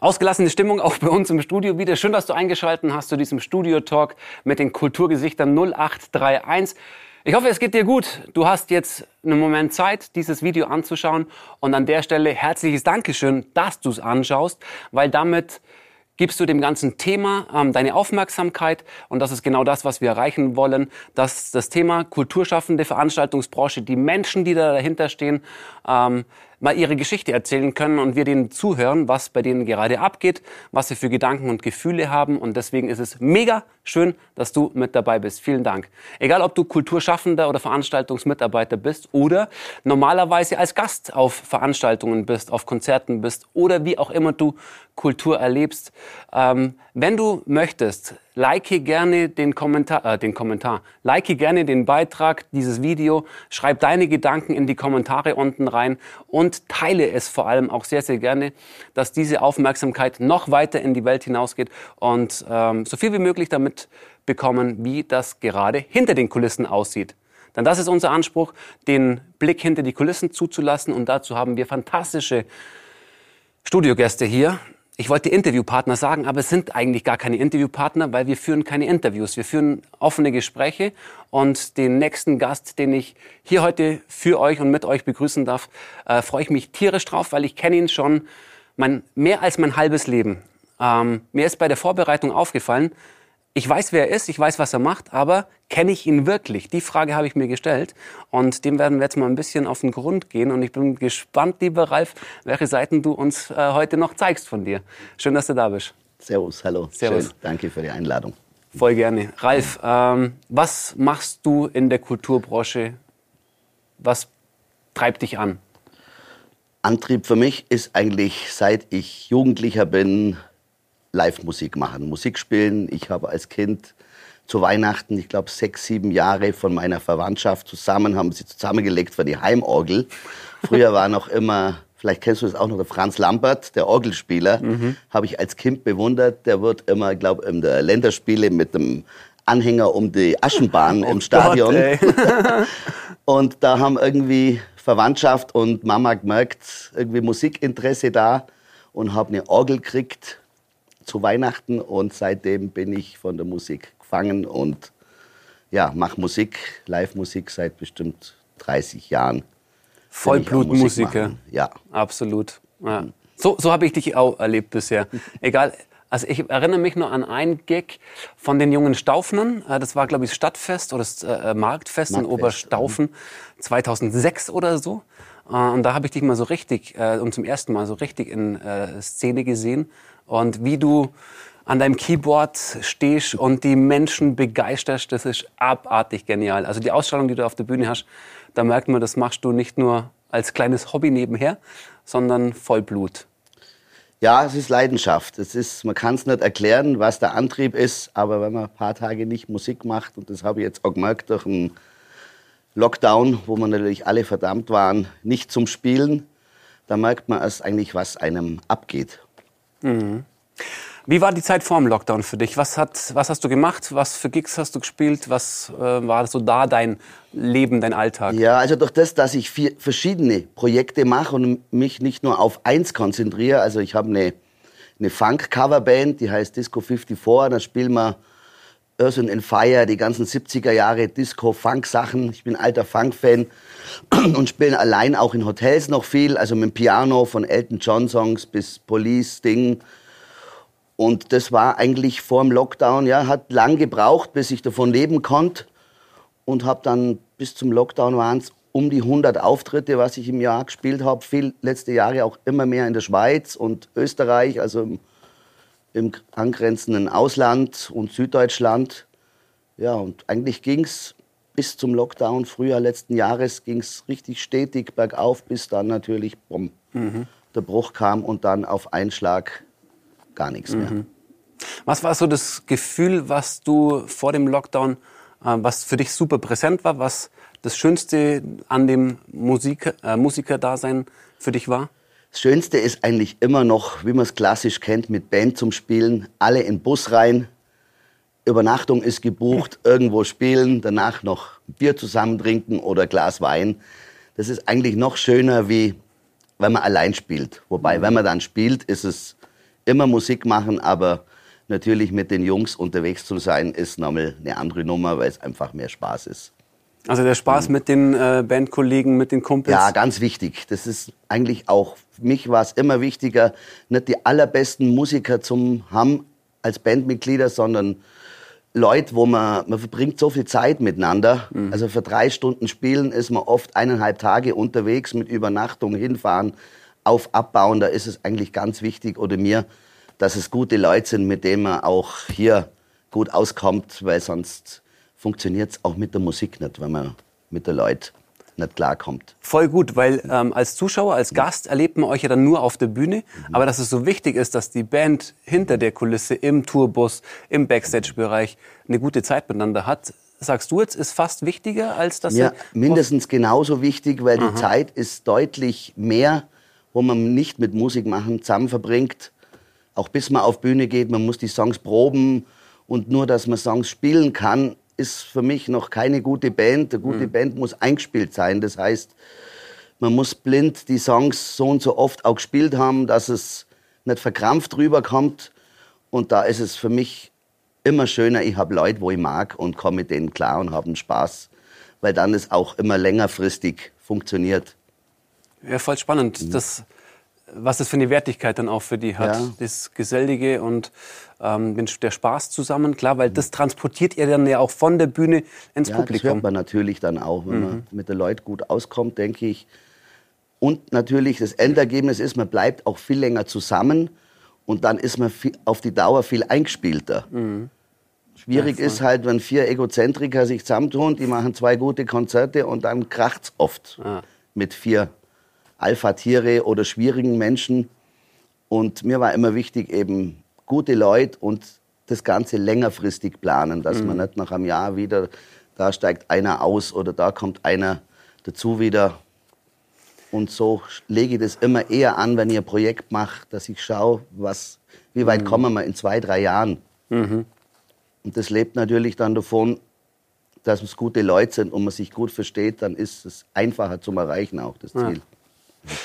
Ausgelassene Stimmung auch bei uns im Studio wieder. Schön, dass du eingeschaltet hast zu diesem Studio-Talk mit den Kulturgesichtern 0831. Ich hoffe, es geht dir gut. Du hast jetzt einen Moment Zeit, dieses Video anzuschauen. Und an der Stelle herzliches Dankeschön, dass du es anschaust, weil damit gibst du dem ganzen Thema ähm, deine Aufmerksamkeit und das ist genau das, was wir erreichen wollen, dass das Thema kulturschaffende Veranstaltungsbranche, die Menschen, die da dahinter stehen, ähm, mal ihre Geschichte erzählen können und wir denen zuhören, was bei denen gerade abgeht, was sie für Gedanken und Gefühle haben und deswegen ist es mega schön, dass du mit dabei bist. Vielen Dank. Egal, ob du Kulturschaffender oder Veranstaltungsmitarbeiter bist oder normalerweise als Gast auf Veranstaltungen bist, auf Konzerten bist oder wie auch immer du Kultur erlebst. Ähm, wenn du möchtest, like gerne den Kommentar, äh, den Kommentar, like gerne den Beitrag, dieses Video, schreib deine Gedanken in die Kommentare unten rein und teile es vor allem auch sehr, sehr gerne, dass diese Aufmerksamkeit noch weiter in die Welt hinausgeht und ähm, so viel wie möglich damit bekommen, wie das gerade hinter den Kulissen aussieht. Denn das ist unser Anspruch, den Blick hinter die Kulissen zuzulassen und dazu haben wir fantastische Studiogäste hier, ich wollte Interviewpartner sagen, aber es sind eigentlich gar keine Interviewpartner, weil wir führen keine Interviews. Wir führen offene Gespräche und den nächsten Gast, den ich hier heute für euch und mit euch begrüßen darf, äh, freue ich mich tierisch drauf, weil ich kenne ihn schon mein, mehr als mein halbes Leben. Ähm, mir ist bei der Vorbereitung aufgefallen, ich weiß, wer er ist, ich weiß, was er macht, aber kenne ich ihn wirklich? Die Frage habe ich mir gestellt und dem werden wir jetzt mal ein bisschen auf den Grund gehen und ich bin gespannt, lieber Ralf, welche Seiten du uns äh, heute noch zeigst von dir. Schön, dass du da bist. Servus, hallo. Servus. Schön. Danke für die Einladung. Voll gerne. Ralf, ähm, was machst du in der Kulturbranche? Was treibt dich an? Antrieb für mich ist eigentlich, seit ich Jugendlicher bin, Live-Musik machen, Musik spielen. Ich habe als Kind zu Weihnachten, ich glaube, sechs, sieben Jahre von meiner Verwandtschaft zusammen, haben sie zusammengelegt für die Heimorgel. Früher war noch immer, vielleicht kennst du das auch noch, der Franz Lambert, der Orgelspieler, mhm. habe ich als Kind bewundert. Der wird immer, ich glaube, in der Länderspiele mit dem Anhänger um die Aschenbahn oh im Stadion. Gott, und da haben irgendwie Verwandtschaft und Mama gemerkt, irgendwie Musikinteresse da und habe eine Orgel gekriegt zu Weihnachten und seitdem bin ich von der Musik gefangen und ja, mache Musik, Live-Musik seit bestimmt 30 Jahren. Vollblutmusiker. Ja. Absolut. Ja. So, so habe ich dich auch erlebt bisher. Egal. Also ich erinnere mich nur an einen Gig von den jungen Staufnern. Äh, das war, glaube ich, Stadtfest oder das äh, Marktfest, Marktfest in Oberstaufen 2006 oder so. Äh, und da habe ich dich mal so richtig und zum ersten Mal so richtig in Szene gesehen und wie du an deinem Keyboard stehst und die Menschen begeisterst, das ist abartig genial. Also die Ausstrahlung, die du auf der Bühne hast, da merkt man, das machst du nicht nur als kleines Hobby nebenher, sondern Vollblut. Ja, es ist Leidenschaft. Es ist, man kann es nicht erklären, was der Antrieb ist, aber wenn man ein paar Tage nicht Musik macht, und das habe ich jetzt auch gemerkt durch einen Lockdown, wo wir natürlich alle verdammt waren, nicht zum Spielen, da merkt man erst eigentlich, was einem abgeht. Mhm. Wie war die Zeit vor dem Lockdown für dich? Was, hat, was hast du gemacht? Was für Gigs hast du gespielt? Was äh, war so da dein Leben, dein Alltag? Ja, also durch das, dass ich vier verschiedene Projekte mache und mich nicht nur auf eins konzentriere. Also ich habe eine, eine Funk-Coverband, die heißt Disco 54. Da spielen wir Earth and Fire, die ganzen 70er Jahre Disco-Funk-Sachen. Ich bin alter Funk-Fan und spiele allein auch in Hotels noch viel. Also mit dem Piano von Elton John Songs bis Police, Ding und das war eigentlich vor dem Lockdown, ja, hat lang gebraucht, bis ich davon leben konnte. Und habe dann bis zum Lockdown waren es um die 100 Auftritte, was ich im Jahr gespielt habe. Viel letzte Jahre auch immer mehr in der Schweiz und Österreich, also im, angrenzenden Ausland und Süddeutschland. Ja, und eigentlich ging es bis zum Lockdown, Frühjahr letzten Jahres, ging es richtig stetig bergauf, bis dann natürlich bumm, mhm. der Bruch kam und dann auf Einschlag gar nichts mehr. Mhm. Was war so das Gefühl, was du vor dem Lockdown, äh, was für dich super präsent war, was das Schönste an dem Musik, äh, Musikerdasein für dich war? Das Schönste ist eigentlich immer noch, wie man es klassisch kennt, mit Band zum Spielen, alle in den Bus rein, Übernachtung ist gebucht, irgendwo spielen, danach noch Bier zusammen trinken oder Glas Wein. Das ist eigentlich noch schöner, wie wenn man allein spielt. Wobei, wenn man dann spielt, ist es immer Musik machen, aber natürlich mit den Jungs unterwegs zu sein, ist nochmal eine andere Nummer, weil es einfach mehr Spaß ist. Also der Spaß mit den äh, Bandkollegen, mit den Kumpels? Ja, ganz wichtig. Das ist eigentlich auch, für mich war es immer wichtiger, nicht die allerbesten Musiker zum haben als Bandmitglieder, sondern Leute, wo man, man verbringt so viel Zeit miteinander. Mhm. Also für drei Stunden Spielen ist man oft eineinhalb Tage unterwegs mit Übernachtung, hinfahren, auf, abbauen. Da ist es eigentlich ganz wichtig oder mir, dass es gute Leute sind, mit denen man auch hier gut auskommt, weil sonst funktioniert es auch mit der Musik nicht, wenn man mit den Leuten nicht klarkommt. Voll gut, weil ähm, als Zuschauer, als Gast erlebt man euch ja dann nur auf der Bühne. Mhm. Aber dass es so wichtig ist, dass die Band hinter der Kulisse, im Tourbus, im Backstage-Bereich eine gute Zeit miteinander hat, sagst du jetzt, ist fast wichtiger als das? Ja, mindestens genauso wichtig, weil Aha. die Zeit ist deutlich mehr, wo man nicht mit Musik machen zusammen verbringt. Auch bis man auf Bühne geht, man muss die Songs proben und nur, dass man Songs spielen kann, ist für mich noch keine gute Band. Eine gute mhm. Band muss eingespielt sein. Das heißt, man muss blind die Songs so und so oft auch gespielt haben, dass es nicht verkrampft rüberkommt. Und da ist es für mich immer schöner, ich habe Leute, wo ich mag und komme mit denen klar und habe Spaß, weil dann es auch immer längerfristig funktioniert. Ja, voll spannend. Mhm. Das was das für eine Wertigkeit dann auch für die hat. Ja. Das Gesellige und ähm, der Spaß zusammen, klar, weil das transportiert ihr dann ja auch von der Bühne ins ja, Publikum. Das hört man natürlich dann auch, wenn mhm. man mit den Leuten gut auskommt, denke ich. Und natürlich das Endergebnis ist, man bleibt auch viel länger zusammen und dann ist man viel, auf die Dauer viel eingespielter. Mhm. Schwierig ja, ist halt, wenn vier Egozentriker sich zusammentun, die machen zwei gute Konzerte und dann kracht's oft ah. mit vier Alpha-Tiere oder schwierigen Menschen. Und mir war immer wichtig, eben gute Leute und das Ganze längerfristig planen, dass mhm. man nicht nach einem Jahr wieder, da steigt einer aus oder da kommt einer dazu wieder. Und so lege ich das immer eher an, wenn ich ein Projekt mache, dass ich schaue, was, wie weit mhm. kommen wir in zwei, drei Jahren. Mhm. Und das lebt natürlich dann davon, dass es gute Leute sind und man sich gut versteht, dann ist es einfacher zum Erreichen auch, das Ziel. Ja.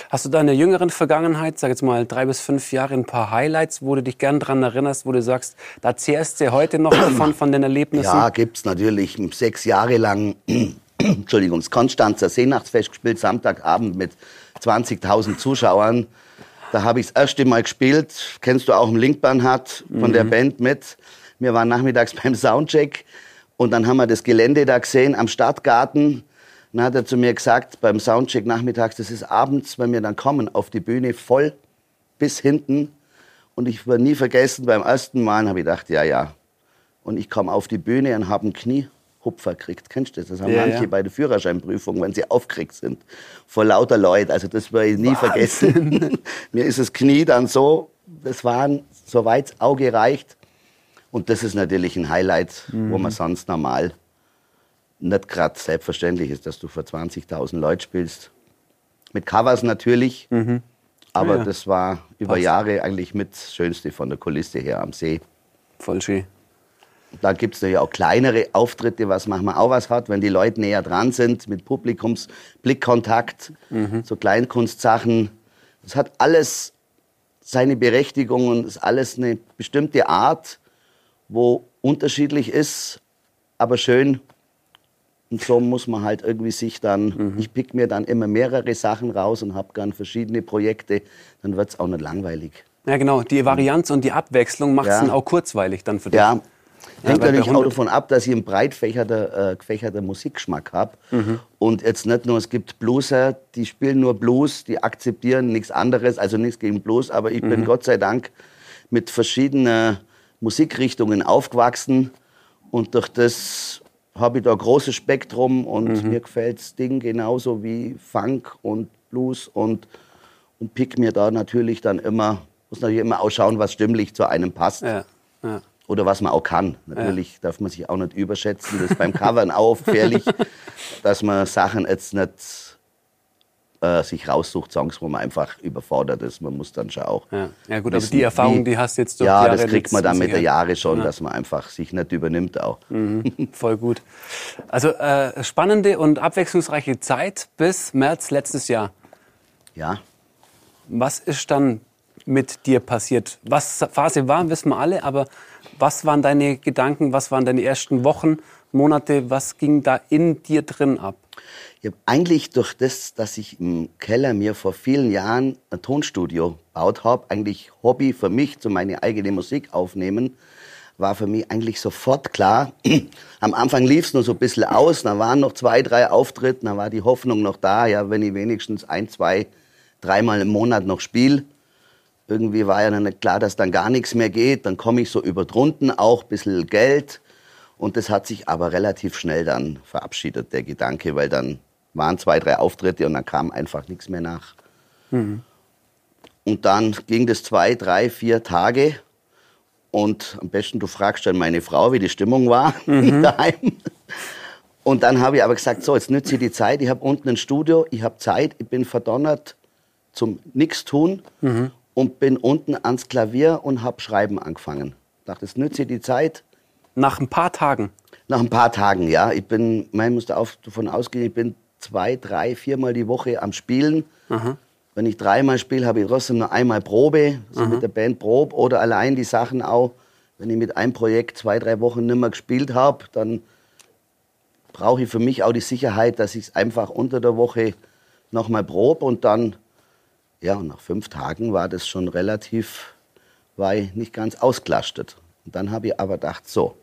Hast du da in der jüngeren Vergangenheit, sag jetzt mal drei bis fünf Jahre, ein paar Highlights, wo du dich gern daran erinnerst, wo du sagst, da zehrst du heute noch davon, von den Erlebnissen? Ja, gibt's natürlich. Sechs Jahre lang, Entschuldigung, das Konstanzer Seenachtsfest gespielt, Samstagabend mit 20.000 Zuschauern. Da habe ich das erste Mal gespielt. Kennst du auch im Linkbernhard von mhm. der Band mit. Wir waren nachmittags beim Soundcheck und dann haben wir das Gelände da gesehen am Stadtgarten dann hat er zu mir gesagt, beim Soundcheck nachmittags, das ist abends, wenn wir dann kommen, auf die Bühne voll bis hinten. Und ich war nie vergessen, beim ersten Mal habe ich gedacht, ja, ja. Und ich komme auf die Bühne und habe einen Kniehupfer gekriegt. Kennst du das? Das haben ja, manche ja. bei der Führerscheinprüfung, wenn sie aufgeregt sind. Vor lauter Leuten. Also das werde ich nie Wahnsinn. vergessen. Mir ist das Knie dann so, das waren, soweit das Auge reicht. Und das ist natürlich ein Highlight, mhm. wo man sonst normal nicht gerade selbstverständlich ist, dass du vor 20.000 Leuten spielst. Mit Covers natürlich, mhm. aber ja. das war über Passt. Jahre eigentlich mit das Schönste von der Kulisse her am See. Voll schön. Da gibt es natürlich auch kleinere Auftritte, was manchmal auch was hat, wenn die Leute näher dran sind, mit Publikumsblickkontakt, mhm. so Kleinkunstsachen. Das hat alles seine Berechtigung und ist alles eine bestimmte Art, wo unterschiedlich ist, aber schön und so muss man halt irgendwie sich dann, mhm. ich pick mir dann immer mehrere Sachen raus und habe gern verschiedene Projekte, dann wird es auch nicht langweilig. Ja, genau. Die Varianz und die Abwechslung macht es ja. dann auch kurzweilig dann für dich. Ja, Hängt ja, natürlich auch davon ab, dass ich einen breit gefächerter, äh, gefächerter Musikgeschmack habe. Mhm. Und jetzt nicht nur, es gibt Blueser, die spielen nur Blues, die akzeptieren nichts anderes, also nichts gegen Blues, aber ich mhm. bin Gott sei Dank mit verschiedenen Musikrichtungen aufgewachsen und durch das habe ich da ein großes Spektrum und mhm. mir gefällt das Ding genauso wie Funk und Blues und, und pick mir da natürlich dann immer, muss natürlich immer ausschauen, was stimmlich zu einem passt. Ja. Ja. Oder was man auch kann. Natürlich ja. darf man sich auch nicht überschätzen. Das ist beim Covern auch gefährlich, dass man Sachen jetzt nicht äh, sich raussucht, Songs, wo man einfach überfordert ist. Man muss dann schon auch. Ja, ja gut, aber die Erfahrung, wie, die hast du jetzt durch Ja, Jahre das kriegt man dann mit der Jahre schon, ja. dass man einfach sich nicht übernimmt auch. Mhm, voll gut. Also äh, spannende und abwechslungsreiche Zeit bis März letztes Jahr. Ja. Was ist dann mit dir passiert? Was Phase war, wissen wir alle, aber was waren deine Gedanken, was waren deine ersten Wochen, Monate, was ging da in dir drin ab? Habe eigentlich durch das, dass ich im Keller mir vor vielen Jahren ein Tonstudio gebaut habe, eigentlich Hobby für mich, zu meine eigene Musik aufnehmen, war für mich eigentlich sofort klar. Am Anfang lief es nur so ein bisschen aus, dann waren noch zwei, drei Auftritte, dann war die Hoffnung noch da, ja, wenn ich wenigstens ein, zwei, dreimal im Monat noch spiele. Irgendwie war ja dann klar, dass dann gar nichts mehr geht. Dann komme ich so über drunten auch, ein bisschen Geld. Und das hat sich aber relativ schnell dann verabschiedet, der Gedanke, weil dann waren zwei, drei Auftritte und dann kam einfach nichts mehr nach. Mhm. Und dann ging das zwei, drei, vier Tage. Und am besten, du fragst dann meine Frau, wie die Stimmung war mhm. daheim. Und dann habe ich aber gesagt, so, jetzt nütze ich die Zeit. Ich habe unten ein Studio, ich habe Zeit, ich bin verdonnert zum Nichts tun mhm. und bin unten ans Klavier und habe Schreiben angefangen. Ich dachte, jetzt nütze ich die Zeit. Nach ein paar Tagen? Nach ein paar Tagen, ja. Ich bin, man muss davon ausgehen, ich bin zwei, drei, viermal die Woche am Spielen. Aha. Wenn ich dreimal spiele, habe ich trotzdem noch einmal Probe, also mit der Band Probe oder allein die Sachen auch. Wenn ich mit einem Projekt zwei, drei Wochen nicht mehr gespielt habe, dann brauche ich für mich auch die Sicherheit, dass ich es einfach unter der Woche nochmal probe und dann, ja, nach fünf Tagen war das schon relativ, war ich nicht ganz ausgelastet. Und dann habe ich aber gedacht, so,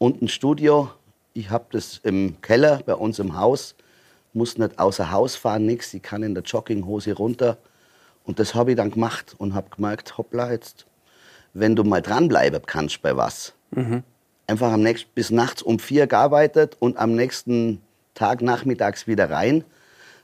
unten Studio, ich habe das im Keller bei uns im Haus, muss nicht außer Haus fahren, nichts. Ich kann in der Jogginghose runter. Und das habe ich dann gemacht und habe gemerkt, hoppla, jetzt, wenn du mal dranbleiben kannst bei was. Mhm. Einfach am nächsten, bis nachts um vier gearbeitet und am nächsten Tag nachmittags wieder rein,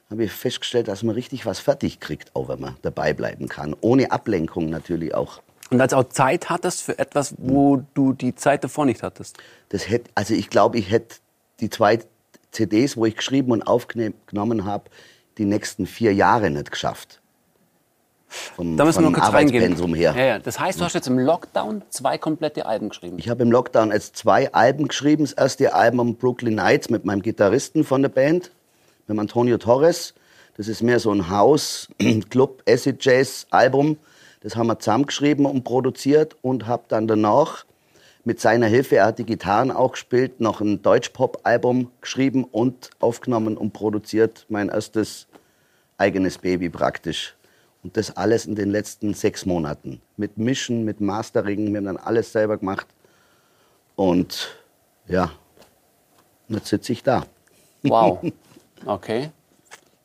habe ich festgestellt, dass man richtig was fertig kriegt, auch wenn man dabei bleiben kann. Ohne Ablenkung natürlich auch. Und als auch Zeit hattest für etwas, wo du die Zeit davor nicht hattest? Das hätte, also ich glaube, ich hätte die zwei CDs, wo ich geschrieben und aufgenommen habe, die nächsten vier Jahre nicht geschafft. Vom, da müssen wir noch kurz reingehen. Her. Ja, ja. Das heißt, du hast jetzt im Lockdown zwei komplette Alben geschrieben? Ich habe im Lockdown jetzt zwei Alben geschrieben. Das erste Album Brooklyn Nights mit meinem Gitarristen von der Band, mit Antonio Torres. Das ist mehr so ein House, Club, Acid Jazz Album. Das haben wir zusammengeschrieben und produziert und habe dann danach mit seiner Hilfe, er hat die Gitarren auch gespielt, noch ein Deutsch-Pop-Album geschrieben und aufgenommen und produziert. Mein erstes eigenes Baby praktisch. Und das alles in den letzten sechs Monaten. Mit Mischen, mit Mastering, wir haben dann alles selber gemacht. Und ja, jetzt sitze ich da. Wow. Okay.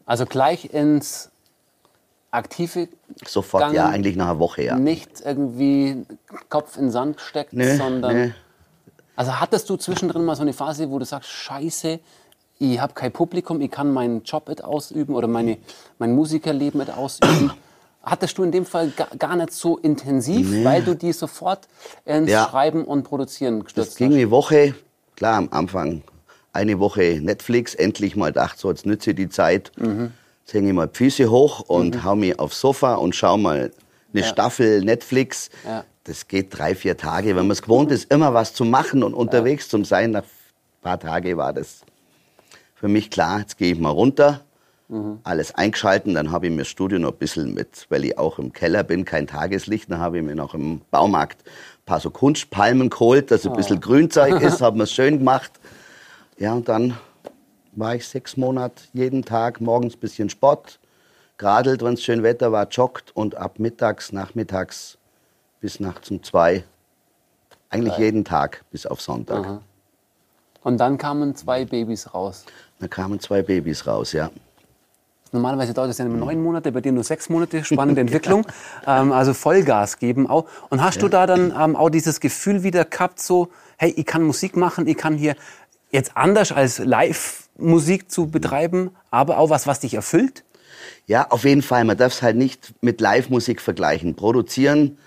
Also gleich ins aktive Sofort, Gang, ja, eigentlich nach einer Woche, ja. Nicht irgendwie Kopf in den Sand gesteckt, nee, sondern. Nee. Also hattest du zwischendrin mal so eine Phase, wo du sagst, scheiße, ich habe kein Publikum, ich kann meinen Job nicht ausüben oder meine, mein Musikerleben nicht ausüben. Hattest du in dem Fall gar nicht so intensiv, nee. weil du die sofort ins ja. Schreiben und Produzieren gestürzt hast? Das ging eine Woche, klar am Anfang, eine Woche Netflix, endlich mal gedacht, so jetzt nütze die Zeit. Mhm Jetzt hänge ich mal die Füße hoch und mhm. hau mich aufs Sofa und schau mal eine ja. Staffel Netflix. Ja. Das geht drei, vier Tage. Wenn man es gewohnt ist, immer was zu machen und unterwegs ja. zu sein, nach ein paar Tagen war das für mich klar, jetzt gehe ich mal runter, mhm. alles eingeschalten, dann habe ich mir das Studio noch ein bisschen mit, weil ich auch im Keller bin, kein Tageslicht, dann habe ich mir noch im Baumarkt ein paar so Kunstpalmen geholt, dass ein bisschen oh. Grünzeug ist, habe mir es schön gemacht. Ja, und dann war ich sechs Monate jeden Tag morgens ein bisschen Sport, geradelt, wenn es schön Wetter war, joggt und ab mittags, nachmittags bis nachts um zwei. Eigentlich Geil. jeden Tag bis auf Sonntag. Aha. Und dann kamen zwei Babys raus. Dann kamen zwei Babys raus, ja. Normalerweise dauert es ja neun Monate, bei dir nur sechs Monate. Spannende Entwicklung. ähm, also Vollgas geben auch. Und hast ja. du da dann ähm, auch dieses Gefühl wieder gehabt, so, hey, ich kann Musik machen, ich kann hier jetzt anders als Live-Musik zu betreiben, aber auch was, was dich erfüllt? Ja, auf jeden Fall. Man darf es halt nicht mit Live-Musik vergleichen. Produzieren,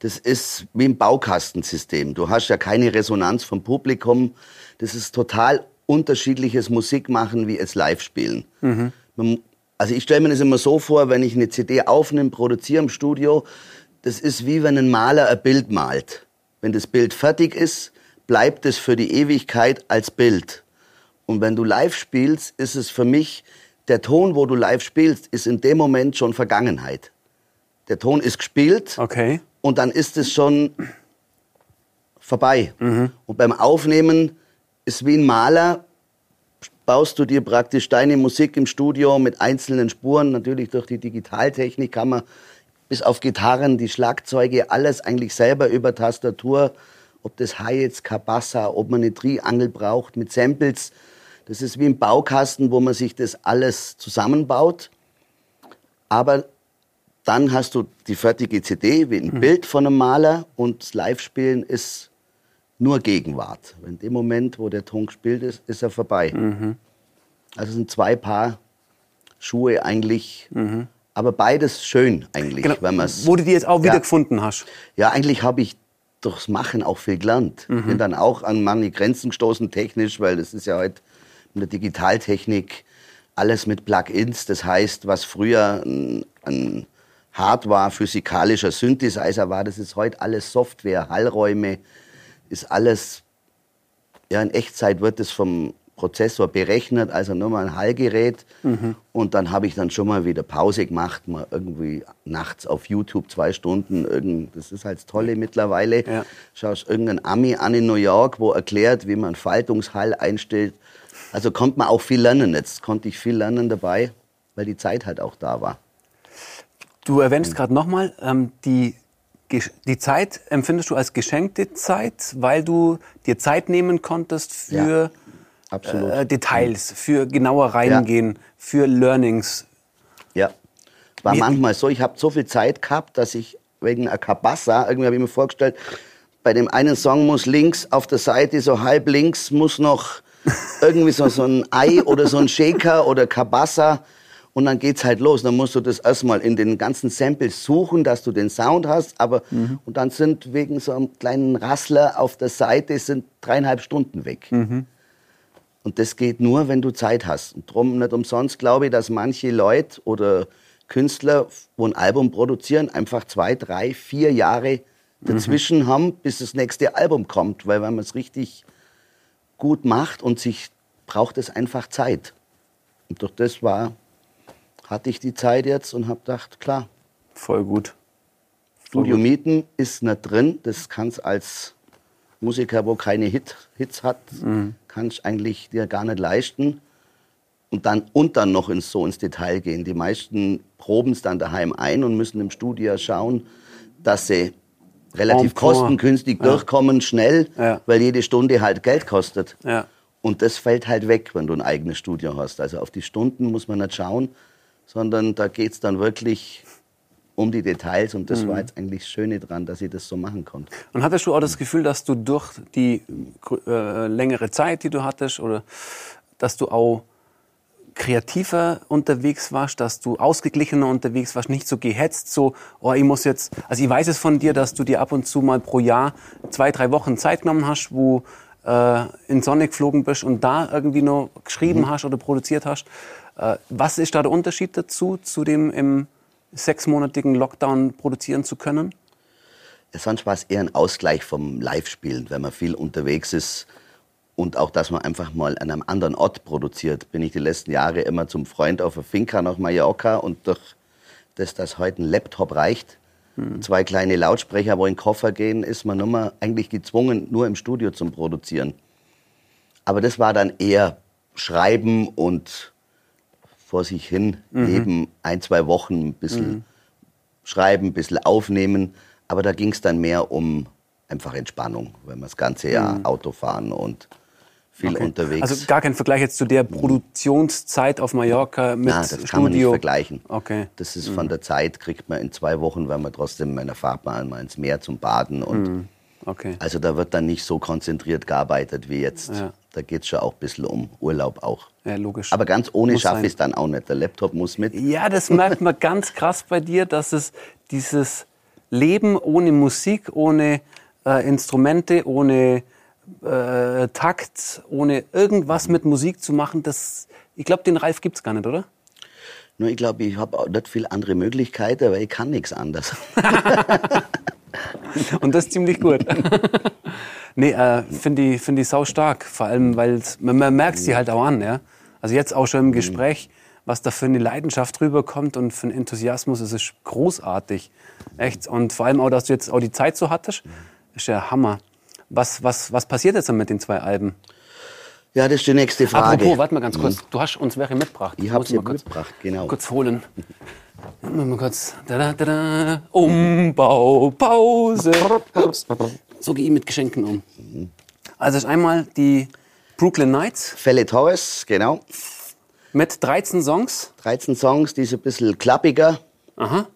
das ist wie ein Baukastensystem. Du hast ja keine Resonanz vom Publikum. Das ist total unterschiedliches Musikmachen wie es Live-Spielen. Mhm. Also ich stelle mir das immer so vor, wenn ich eine CD aufnehme, produziere im Studio, das ist wie wenn ein Maler ein Bild malt. Wenn das Bild fertig ist, bleibt es für die Ewigkeit als Bild. Und wenn du live spielst, ist es für mich, der Ton, wo du live spielst, ist in dem Moment schon Vergangenheit. Der Ton ist gespielt Okay. und dann ist es schon vorbei. Mhm. Und beim Aufnehmen ist wie ein Maler, baust du dir praktisch deine Musik im Studio mit einzelnen Spuren. Natürlich durch die Digitaltechnik kann man bis auf Gitarren, die Schlagzeuge, alles eigentlich selber über Tastatur. Ob das Hi-Hats, Kabassa, ob man eine Triangel braucht mit Samples. Das ist wie ein Baukasten, wo man sich das alles zusammenbaut. Aber dann hast du die fertige CD wie ein Bild von einem Maler und das Live-Spielen ist nur Gegenwart. In dem Moment, wo der Ton gespielt ist, ist er vorbei. Also es sind zwei Paar Schuhe eigentlich, aber beides schön eigentlich, Genau. wenn. Wo du die jetzt auch wieder Ja. gefunden hast. Ja, eigentlich habe ich durchs Machen auch viel gelernt. Bin dann auch an manche Grenzen gestoßen technisch, weil das ist ja heute mit der Digitaltechnik alles mit Plugins. Das heißt, was früher ein, ein Hardware physikalischer Synthesizer war, das ist heute alles Software, Hallräume, ist alles ja, in Echtzeit wird es vom Prozessor berechnet, also nur mal ein Hallgerät. Und dann habe ich dann schon mal wieder Pause gemacht, mal irgendwie nachts auf YouTube zwei Stunden. Irgend, das ist halt das Tolle mittlerweile. Ja. Schaust irgendeinen Ami an in New York, wo erklärt, wie man Faltungshall einstellt. Also konnte man auch viel lernen. Jetzt konnte ich viel lernen dabei, weil die Zeit halt auch da war. Du erwähnst gerade nochmal, ähm, die, die Zeit empfindest du als geschenkte Zeit, weil du dir Zeit nehmen konntest für Absolut. Äh, Details, für genauer reingehen, für Learnings. Ja. War Wie- manchmal so, ich habe so viel Zeit gehabt, dass ich wegen einer Kabassa, irgendwie habe ich mir vorgestellt, bei dem einen Song muss links auf der Seite, so halb links, muss noch irgendwie so, so ein Ei oder so ein Shaker oder Kabassa. Und dann geht's halt los. Dann musst du das erstmal in den ganzen Samples suchen, dass du den Sound hast. Aber, und dann sind wegen so einem kleinen Rassler auf der Seite sind dreieinhalb Stunden weg. Und das geht nur, wenn du Zeit hast. Und darum nicht umsonst glaube ich, dass manche Leute oder Künstler, wo ein Album produzieren, einfach zwei, drei, vier Jahre dazwischen haben, bis das nächste Album kommt. Weil wenn man es richtig gut macht und sich braucht es einfach Zeit. Und durch das war, hatte ich die Zeit jetzt und habe gedacht, klar, Voll gut. Studio mieten ist nicht drin. Das kannst als Musiker, wo keine Hit, Hits hat, kannst eigentlich dir gar nicht leisten. Und dann, und dann noch ins, so ins Detail gehen. Die meisten proben es dann daheim ein und müssen im Studio schauen, dass sie relativ En point. kostengünstig durchkommen, schnell, Ja. weil jede Stunde halt Geld kostet. Ja. Und das fällt halt weg, wenn du ein eigenes Studio hast. Also auf die Stunden muss man nicht schauen, sondern da geht es dann wirklich um die Details. Und das war jetzt eigentlich das Schöne dran, dass ich das so machen konnte. Und hattest du auch das Gefühl, dass du durch die äh, längere Zeit, die du hattest, oder dass du auch kreativer unterwegs warst, dass du ausgeglichener unterwegs warst, nicht so gehetzt, so, oh, ich muss jetzt, also ich weiß es von dir, dass du dir ab und zu mal pro Jahr zwei, drei Wochen Zeit genommen hast, wo äh, in Sonne geflogen bist und da irgendwie noch geschrieben hast oder produziert hast. Äh, was ist da der Unterschied dazu, zu dem im sechsmonatigen Lockdown produzieren zu können? Sonst war es eher ein Ausgleich vom Live-Spielen, wenn man viel unterwegs ist. Und auch, dass man einfach mal an einem anderen Ort produziert. Bin ich die letzten Jahre immer zum Freund auf der Finca nach Mallorca und durch das, dass heute ein Laptop reicht, zwei kleine Lautsprecher, wo in den Koffer gehen, ist man immer eigentlich gezwungen, nur im Studio zu produzieren. Aber das war dann eher Schreiben und vor sich hin leben, ein, zwei Wochen ein bisschen schreiben, ein bisschen aufnehmen. Aber da ging es dann mehr um einfach Entspannung, wenn man das ganze Jahr Auto fahren und viel unterwegs. Also gar kein Vergleich jetzt zu der Produktionszeit auf Mallorca mit Na, das Studio. kann man nicht vergleichen. Okay. Das ist von der Zeit, kriegt man in zwei Wochen, wenn man trotzdem meiner Fahrt mal ins Meer zum Baden. Und Okay. Also da wird dann nicht so konzentriert gearbeitet wie jetzt. Ja. Da geht es schon auch ein bisschen um Urlaub auch. Ja, logisch. Aber ganz ohne schaffe ich es dann auch nicht. Der Laptop muss mit. Ja, das merkt man ganz krass bei dir, dass es dieses Leben ohne Musik, ohne äh, Instrumente, ohne äh, Takt, ohne irgendwas mit Musik zu machen, das, ich glaube, den Ralf gibt's gar nicht, oder? Nur ich glaube, ich habe auch nicht viel andere Möglichkeiten, weil ich kann nichts anderes. Und das ziemlich gut. nee, äh, finde ich, find ich sau stark. Vor allem, weil man, man merkt sie halt auch an. Ja? Also jetzt auch schon im Gespräch, was da für eine Leidenschaft rüberkommt und für einen Enthusiasmus. Es ist großartig. Echt. Und vor allem auch, dass du jetzt auch die Zeit so hattest, ist ja Hammer. Was, was, was passiert jetzt dann mit den zwei Alben? Ja, das ist die nächste Frage. Apropos, warte mal ganz kurz. Du hast uns welche mitgebracht. Ich habe sie mitgebracht, genau. Kurz holen. Mal kurz. Da, da, da, da. Umbau, Pause. So gehe ich mit Geschenken um. Also ist einmal die Brooklyn Nights Fälle Torres, genau. mit 13 Songs. 13 Songs, die ist ein bisschen klappiger. Aha.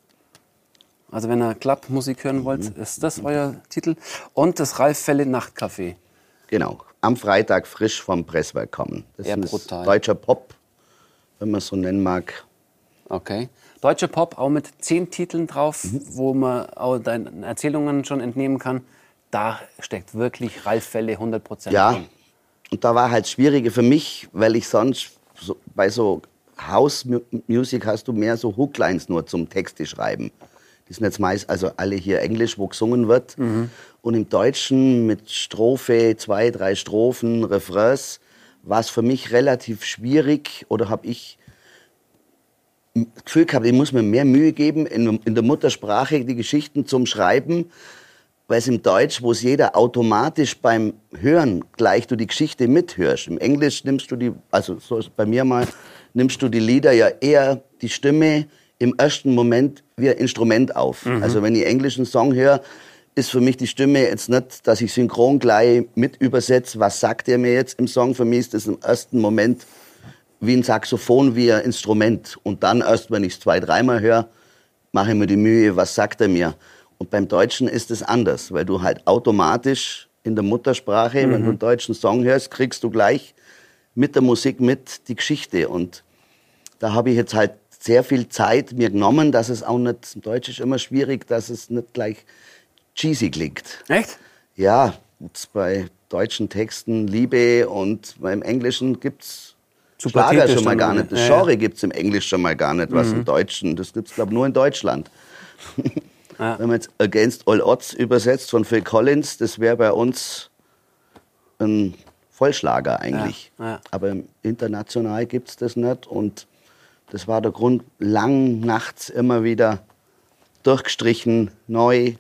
Also wenn ihr Clubmusik hören wollt, ist das euer Titel. Und das Ralf Felle Nachtcafé. Genau. Am Freitag frisch vom Presswerk kommen. Das Ja, ist brutal. deutscher Pop, wenn man es so nennen mag. Okay. Deutscher Pop auch mit zehn Titeln drauf, wo man auch deinen Erzählungen schon entnehmen kann. Da steckt wirklich Ralf Felle 100 Prozent Ja, und da war halt schwieriger für mich, weil ich sonst so, bei so House Mu- Music hast du mehr so Hooklines nur zum Texte schreiben. Die sind jetzt meist, also alle hier Englisch, wo gesungen wird. Und im Deutschen mit Strophe, zwei, drei Strophen, Refrains, war es für mich relativ schwierig oder habe ich Gefühl gehabt, ich muss mir mehr Mühe geben, in, in der Muttersprache die Geschichten zum Schreiben, weil es im Deutsch, wo es jeder automatisch beim Hören gleich du die Geschichte mithörst. Im Englisch nimmst du die, also so ist bei mir mal, nimmst du die Lieder ja eher die Stimme im ersten Moment wie ein Instrument auf. Also wenn ich englischen Song höre, ist für mich die Stimme jetzt nicht, dass ich synchron gleich mit übersetze, was sagt er mir jetzt im Song. Für mich ist das im ersten Moment wie ein Saxophon, wie ein Instrument. Und dann erst, wenn ich es zwei, dreimal höre, mache ich mir die Mühe, was sagt er mir. Und beim Deutschen ist es anders, weil du halt automatisch in der Muttersprache, wenn du einen deutschen Song hörst, kriegst du gleich mit der Musik mit die Geschichte. Und da habe ich jetzt halt sehr viel Zeit mir genommen, dass es auch nicht, im Deutsch ist immer schwierig, dass es nicht gleich cheesy klingt. Echt? Ja, bei deutschen Texten Liebe und beim Englischen gibt's Zu Schlager schon mal gar nicht. Das Ja, ja. Genre gibt's im Englisch schon mal gar nicht, was im Deutschen. Das gibt's glaube nur in Deutschland. Ja. Wenn man jetzt Against All Odds übersetzt von Phil Collins, das wäre bei uns ein Vollschlager eigentlich. Ja. Aber international gibt's das nicht und das war der Grund, lang nachts immer wieder durchgestrichen, neu,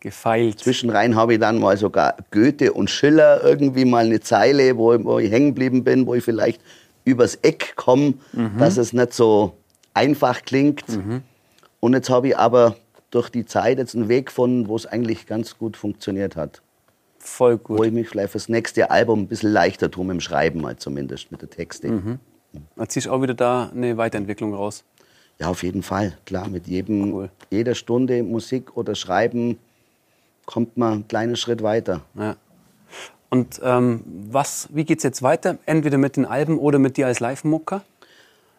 Gefeilt. Zwischenrein habe ich dann mal sogar Goethe und Schiller irgendwie mal eine Zeile, wo, wo ich hängen geblieben bin, wo ich vielleicht übers Eck komme, dass es nicht so einfach klingt. Und jetzt habe ich aber durch die Zeit jetzt einen Weg gefunden, wo es eigentlich ganz gut funktioniert hat. Voll Wo gut. ich mich vielleicht fürs nächste Album ein bisschen leichter tue, mit dem Schreiben mal zumindest, mit der Texte. Da ziehst auch wieder da eine Weiterentwicklung raus. Ja, auf jeden Fall. Klar, mit jedem, Cool. jeder Stunde Musik oder Schreiben kommt man einen kleinen Schritt weiter. Ja. Und ähm, was, wie geht's jetzt weiter? Entweder mit den Alben oder mit dir als Live-Mucker?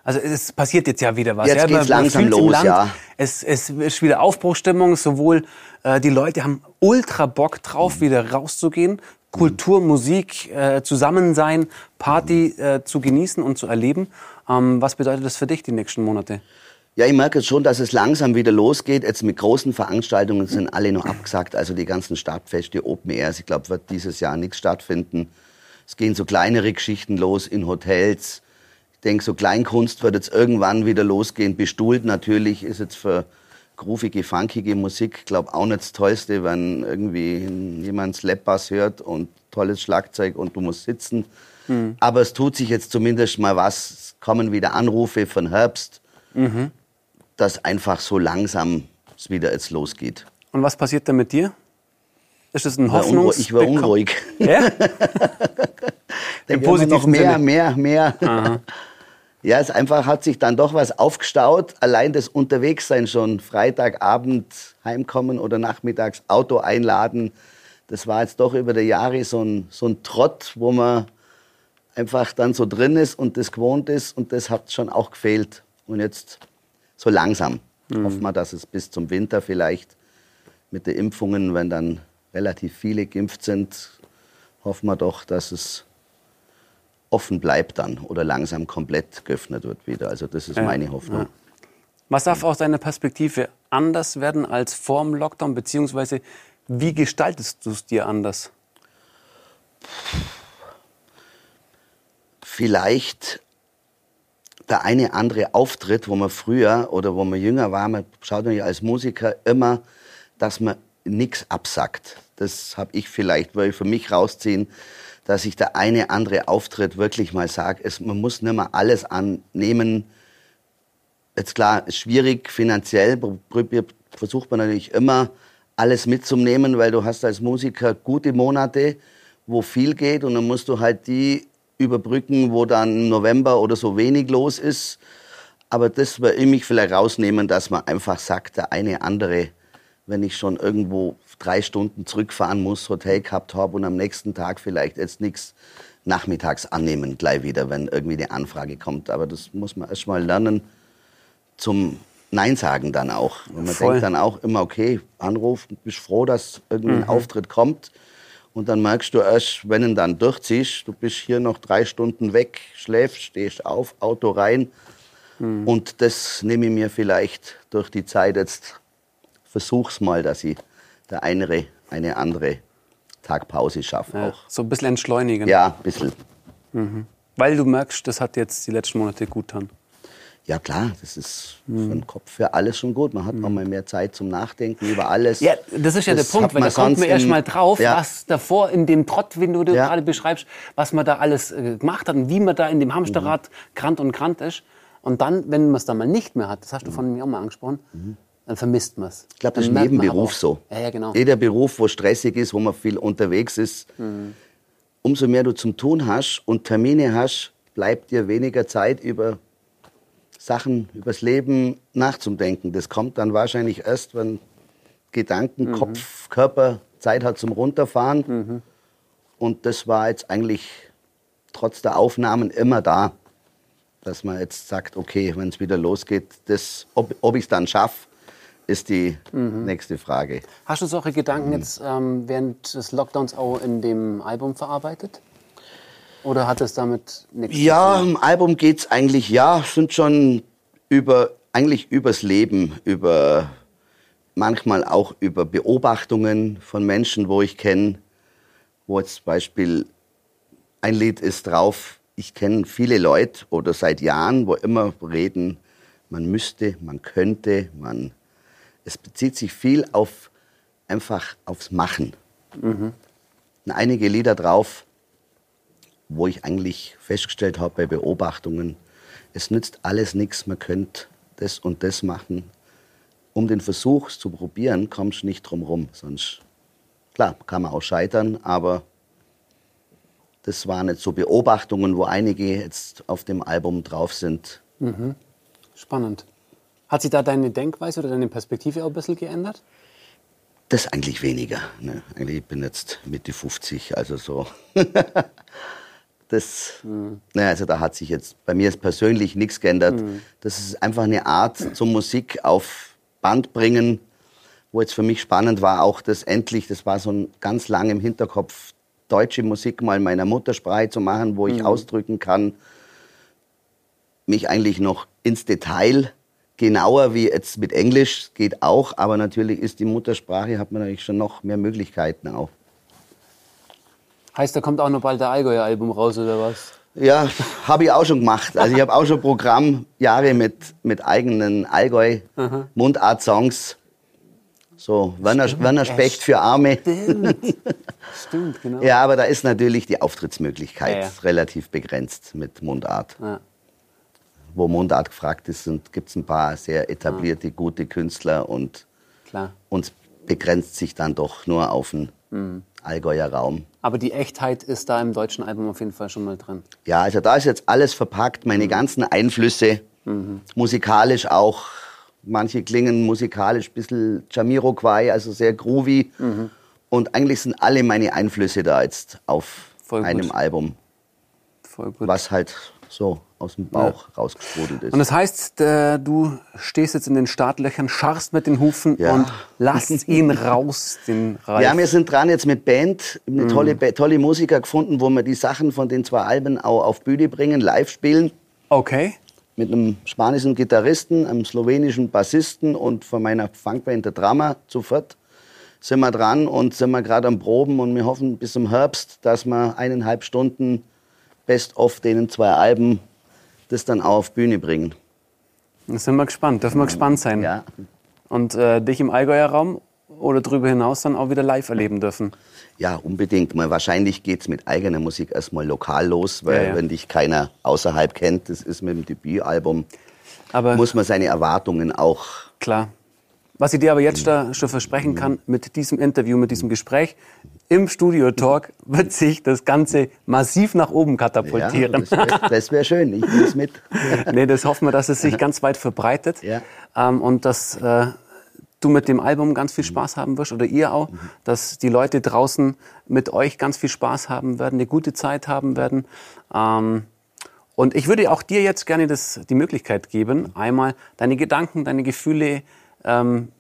Also es passiert jetzt ja wieder was. Jetzt ja, geht's langsam fühlt's im los, Land. ja. Es, es ist wieder Aufbruchstimmung. Sowohl äh, die Leute haben ultra Bock drauf, wieder rauszugehen, Kultur, Musik, äh, Zusammensein, Party äh, zu genießen und zu erleben. Ähm, was bedeutet das für dich die nächsten Monate? Ja, ich merke jetzt schon, dass es langsam wieder losgeht. Jetzt mit großen Veranstaltungen sind alle noch abgesagt. Also die ganzen Stadtfeste, Open Airs, ich glaube, wird dieses Jahr nichts stattfinden. Es gehen so kleinere Geschichten los in Hotels. Ich denke, so Kleinkunst wird jetzt irgendwann wieder losgehen. Bestuhlt natürlich ist jetzt für groovige, funkige Musik, glaube auch nicht das Tollste, wenn irgendwie jemand Slap-Bass hört und tolles Schlagzeug und du musst sitzen. Aber es tut sich jetzt zumindest mal was. Es kommen wieder Anrufe von Herbst dass einfach so langsam es wieder jetzt losgeht. Und was passiert dann mit dir? Ist das ein Ich war, unruhig, Hoffnungs ich war unruhig. Ja? Im positiven noch mehr, Sinne. mehr, mehr. Ja, es einfach hat sich dann doch was aufgestaut. Allein das Unterwegssein schon, Freitagabend heimkommen oder nachmittags Auto einladen. Das war jetzt doch über die Jahre so ein, so ein Trott, wo man einfach dann so drin ist und das gewohnt ist. Und das hat schon auch gefehlt. Und jetzt so langsam hoffen wir, dass es bis zum Winter vielleicht mit den Impfungen, wenn dann relativ viele geimpft sind, hoffen wir doch, dass es offen bleibt dann oder langsam komplett geöffnet wird wieder. Also das ist Ja, meine Hoffnung. ja. Was darf aus deiner Perspektive anders werden als vor dem Lockdown, beziehungsweise wie gestaltest du es dir anders? Vielleicht der eine andere Auftritt, wo man früher oder wo man jünger war, man schaut ja als Musiker immer, dass man nichts absackt. Das habe ich vielleicht, weil für mich rausziehen, dass ich der eine andere Auftritt wirklich mal sage, man muss nicht mehr alles annehmen. Jetzt klar, schwierig finanziell, versucht man natürlich immer alles mitzunehmen, weil du hast als Musiker gute Monate, wo viel geht und dann musst du halt die überbrücken, wo dann im November oder so wenig los ist. Aber das würde ich mich vielleicht rausnehmen, dass man einfach sagt, der eine andere, wenn ich schon irgendwo drei Stunden zurückfahren muss, Hotel gehabt habe und am nächsten Tag vielleicht jetzt nichts nachmittags annehmen, gleich wieder, wenn irgendwie eine Anfrage kommt. Aber das muss man erst mal lernen zum Nein sagen dann auch. Und man Voll. denkt dann auch immer, okay, Anruf, bist froh, dass irgendwie ein mhm. Auftritt kommt. Und dann merkst du erst, wenn du dann durchziehst, du bist hier noch drei Stunden weg, schläfst, stehst auf, Auto rein. Mhm. Und das nehme ich mir vielleicht durch die Zeit jetzt, versuch's mal, dass ich der eine, eine andere Tagpause schaffe ja, auch. So ein bisschen entschleunigen. Ja, ein bisschen. Mhm. Weil du merkst, das hat jetzt die letzten Monate gut getan. Ja klar, das ist mhm. für den Kopf für alles schon gut. Man hat mhm. mal mehr Zeit zum Nachdenken über alles. Ja, das ist ja das der Punkt, weil da kommt man erst mal drauf, ja. was davor in dem Trott, wenn du ja. gerade beschreibst, was man da alles äh, gemacht hat und wie man da in dem Hamsterrad mhm. krant und krant ist. Und dann, wenn man es dann mal nicht mehr hat, das hast du von mir auch mal angesprochen, mhm. dann vermisst man es. Ich glaube, das ist in jedem Beruf so. Ja, ja, genau. Jeder Beruf, wo stressig ist, wo man viel unterwegs ist, mhm. umso mehr du zum Tun hast und Termine hast, bleibt dir weniger Zeit über Sachen übers Leben nachzudenken. Das kommt dann wahrscheinlich erst, wenn Gedanken, mhm. Kopf, Körper Zeit hat zum Runterfahren. Mhm. Und das war jetzt eigentlich trotz der Aufnahmen immer da, dass man jetzt sagt, okay, wenn es wieder losgeht, das, ob, ob ich es dann schaffe, ist die mhm. nächste Frage. Hast du solche Gedanken jetzt ähm, während des Lockdowns auch in dem Album verarbeitet? Oder hat es damit nichts Ja, im Album geht es eigentlich, ja, sind schon über, eigentlich übers Leben, über manchmal auch über Beobachtungen von Menschen, wo ich kenne, wo jetzt zum Beispiel ein Lied ist drauf, ich kenne viele Leute oder seit Jahren, wo immer reden, man müsste, man könnte, man. Es bezieht sich viel auf einfach aufs Machen. Mhm. einige Lieder drauf, wo ich eigentlich festgestellt habe bei Beobachtungen, es nützt alles nichts, man könnte das und das machen. Um den Versuch zu probieren, kommst du nicht drum rum. Sonst, klar, kann man auch scheitern, aber das waren jetzt so Beobachtungen, wo einige jetzt auf dem Album drauf sind. Mhm. Spannend. Hat sich da deine Denkweise oder deine Perspektive auch ein bisschen geändert? Das eigentlich weniger. Ne? Eigentlich bin jetzt Mitte 50, also so. Das, mhm. naja, also da hat sich jetzt bei mir persönlich nichts geändert. Mhm. Das ist einfach eine Art zum Musik auf Band bringen, wo jetzt für mich spannend war, auch das endlich, das war so ein ganz lang im Hinterkopf, deutsche Musik mal in meiner Muttersprache zu machen, wo ich mhm. ausdrücken kann, mich eigentlich noch ins Detail genauer wie jetzt mit Englisch geht auch, aber natürlich ist die Muttersprache, hat man natürlich schon noch mehr Möglichkeiten auch. Heißt, da kommt auch noch bald der Allgäuer Album raus oder was? Ja, habe ich auch schon gemacht. Also ich habe auch schon Programmjahre mit, mit eigenen Allgäu-Mundart-Songs. So, Werner, Werner Specht für Arme. Stimmt. Stimmt, genau. Ja, aber da ist natürlich die Auftrittsmöglichkeit ja, ja. relativ begrenzt mit Mundart. Ja. Wo Mundart gefragt ist, gibt es ein paar sehr etablierte, gute Künstler und Klar. uns begrenzt sich dann doch nur auf den mhm. Allgäuer Raum. Aber die Echtheit ist da im deutschen Album auf jeden Fall schon mal drin. Ja, also da ist jetzt alles verpackt, meine mhm. ganzen Einflüsse, mhm. musikalisch auch. Manche klingen musikalisch ein bisschen Jamiroquai, also sehr groovy. Mhm. Und eigentlich sind alle meine Einflüsse da jetzt auf einem Album. Voll gut. Was halt so aus dem Bauch ja. rausgesprudelt ist. Und das heißt, äh, du stehst jetzt in den Startlöchern, scharfst mit den Hufen ja. und lass ihn raus, den Ralf. Ja, wir sind dran jetzt mit Band, eine mhm. tolle, tolle Musiker gefunden, wo wir die Sachen von den zwei Alben auch auf Bühne bringen, live spielen. Okay. Mit einem spanischen Gitarristen, einem slowenischen Bassisten und von meiner Funkband der Drama zu viert sind wir dran und sind wir gerade am Proben und wir hoffen bis zum Herbst, dass wir eineinhalb Stunden Best of denen zwei Alben das dann auch auf Bühne bringen. Da sind wir gespannt, dürfen wir gespannt sein. Ja. Und äh, dich im Allgäuer Raum oder darüber hinaus dann auch wieder live erleben dürfen. Ja, unbedingt. Mal wahrscheinlich geht es mit eigener Musik erstmal lokal los, weil ja, ja. wenn dich keiner außerhalb kennt, das ist mit dem Debütalbum, aber muss man seine Erwartungen auch. Klar. Was ich dir aber jetzt da schon versprechen kann, mit diesem Interview, mit diesem Gespräch im Studio Talk wird sich das Ganze massiv nach oben katapultieren. Ja, das wäre wär schön, ich nehme es mit. nee, das hoffen wir, dass es sich ganz weit verbreitet ja. ähm, und dass äh, du mit dem Album ganz viel Spaß haben wirst oder ihr auch, dass die Leute draußen mit euch ganz viel Spaß haben werden, eine gute Zeit haben werden. Ähm, und ich würde auch dir jetzt gerne das, die Möglichkeit geben, einmal deine Gedanken, deine Gefühle, ähm,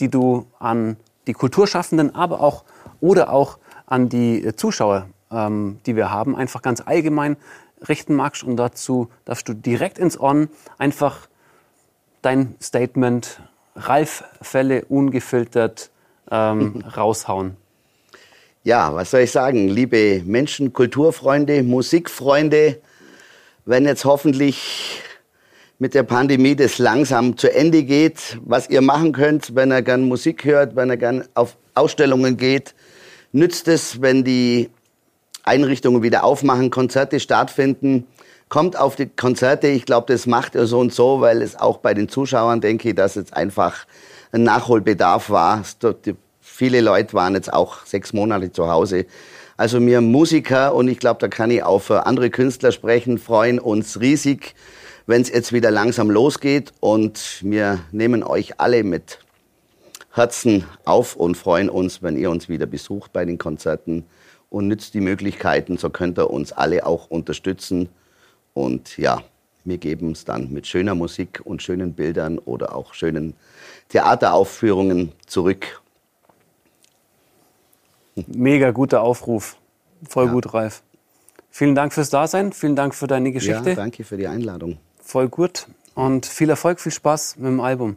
die du an die Kulturschaffenden, aber auch oder auch an die Zuschauer, ähm, die wir haben, einfach ganz allgemein richten magst. Und dazu darfst du direkt ins On einfach dein Statement Ralf Fälle ungefiltert ähm, raushauen? Ja, was soll ich sagen? Liebe Menschen, Kulturfreunde, Musikfreunde, wenn jetzt hoffentlich mit der Pandemie das langsam zu Ende geht, was ihr machen könnt, wenn ihr gern Musik hört, wenn ihr gern auf Ausstellungen geht, nützt es, wenn die Einrichtungen wieder aufmachen, Konzerte stattfinden, kommt auf die Konzerte. Ich glaube, das macht er so und so, weil es auch bei den Zuschauern, denke ich, dass jetzt einfach ein Nachholbedarf war. Viele Leute waren jetzt auch sechs Monate zu Hause. Also wir Musiker, und ich glaube, da kann ich auch für andere Künstler sprechen, freuen uns riesig, wenn es jetzt wieder langsam losgeht. Und wir nehmen euch alle mit Herzen auf und freuen uns, wenn ihr uns wieder besucht bei den Konzerten und nützt die Möglichkeiten, so könnt ihr uns alle auch unterstützen. Und ja, wir geben es dann mit schöner Musik und schönen Bildern oder auch schönen Theateraufführungen zurück. Mega guter Aufruf. Voll ja. gut, Ralf. Vielen Dank fürs Dasein, vielen Dank für deine Geschichte. Ja, danke für die Einladung. Voll gut und viel Erfolg, viel Spaß mit dem Album.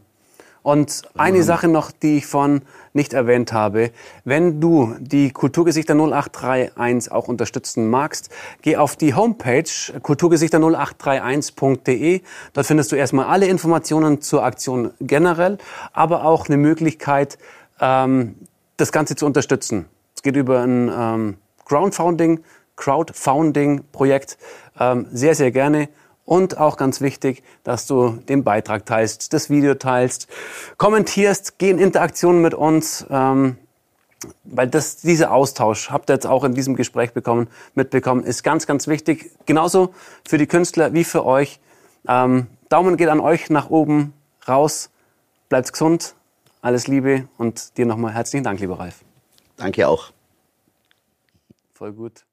Und eine mhm. Sache noch, die ich vorhin nicht erwähnt habe. Wenn du die Kulturgesichter 0831 auch unterstützen magst, geh auf die Homepage kulturgesichter0831.de. Dort findest du erstmal alle Informationen zur Aktion generell, aber auch eine Möglichkeit, ähm, das Ganze zu unterstützen. Es geht über ein ähm, Crowdfunding, Crowdfunding-Projekt. Ähm, sehr, sehr gerne. Und auch ganz wichtig, dass du den Beitrag teilst, das Video teilst, kommentierst, geh in Interaktion mit uns, ähm, weil das, dieser Austausch, habt ihr jetzt auch in diesem Gespräch bekommen, mitbekommen, ist ganz, ganz wichtig. Genauso für die Künstler wie für euch. Ähm, Daumen geht an euch nach oben, raus, bleibt gesund, alles Liebe und dir nochmal herzlichen Dank, lieber Ralf. Danke auch. Voll gut.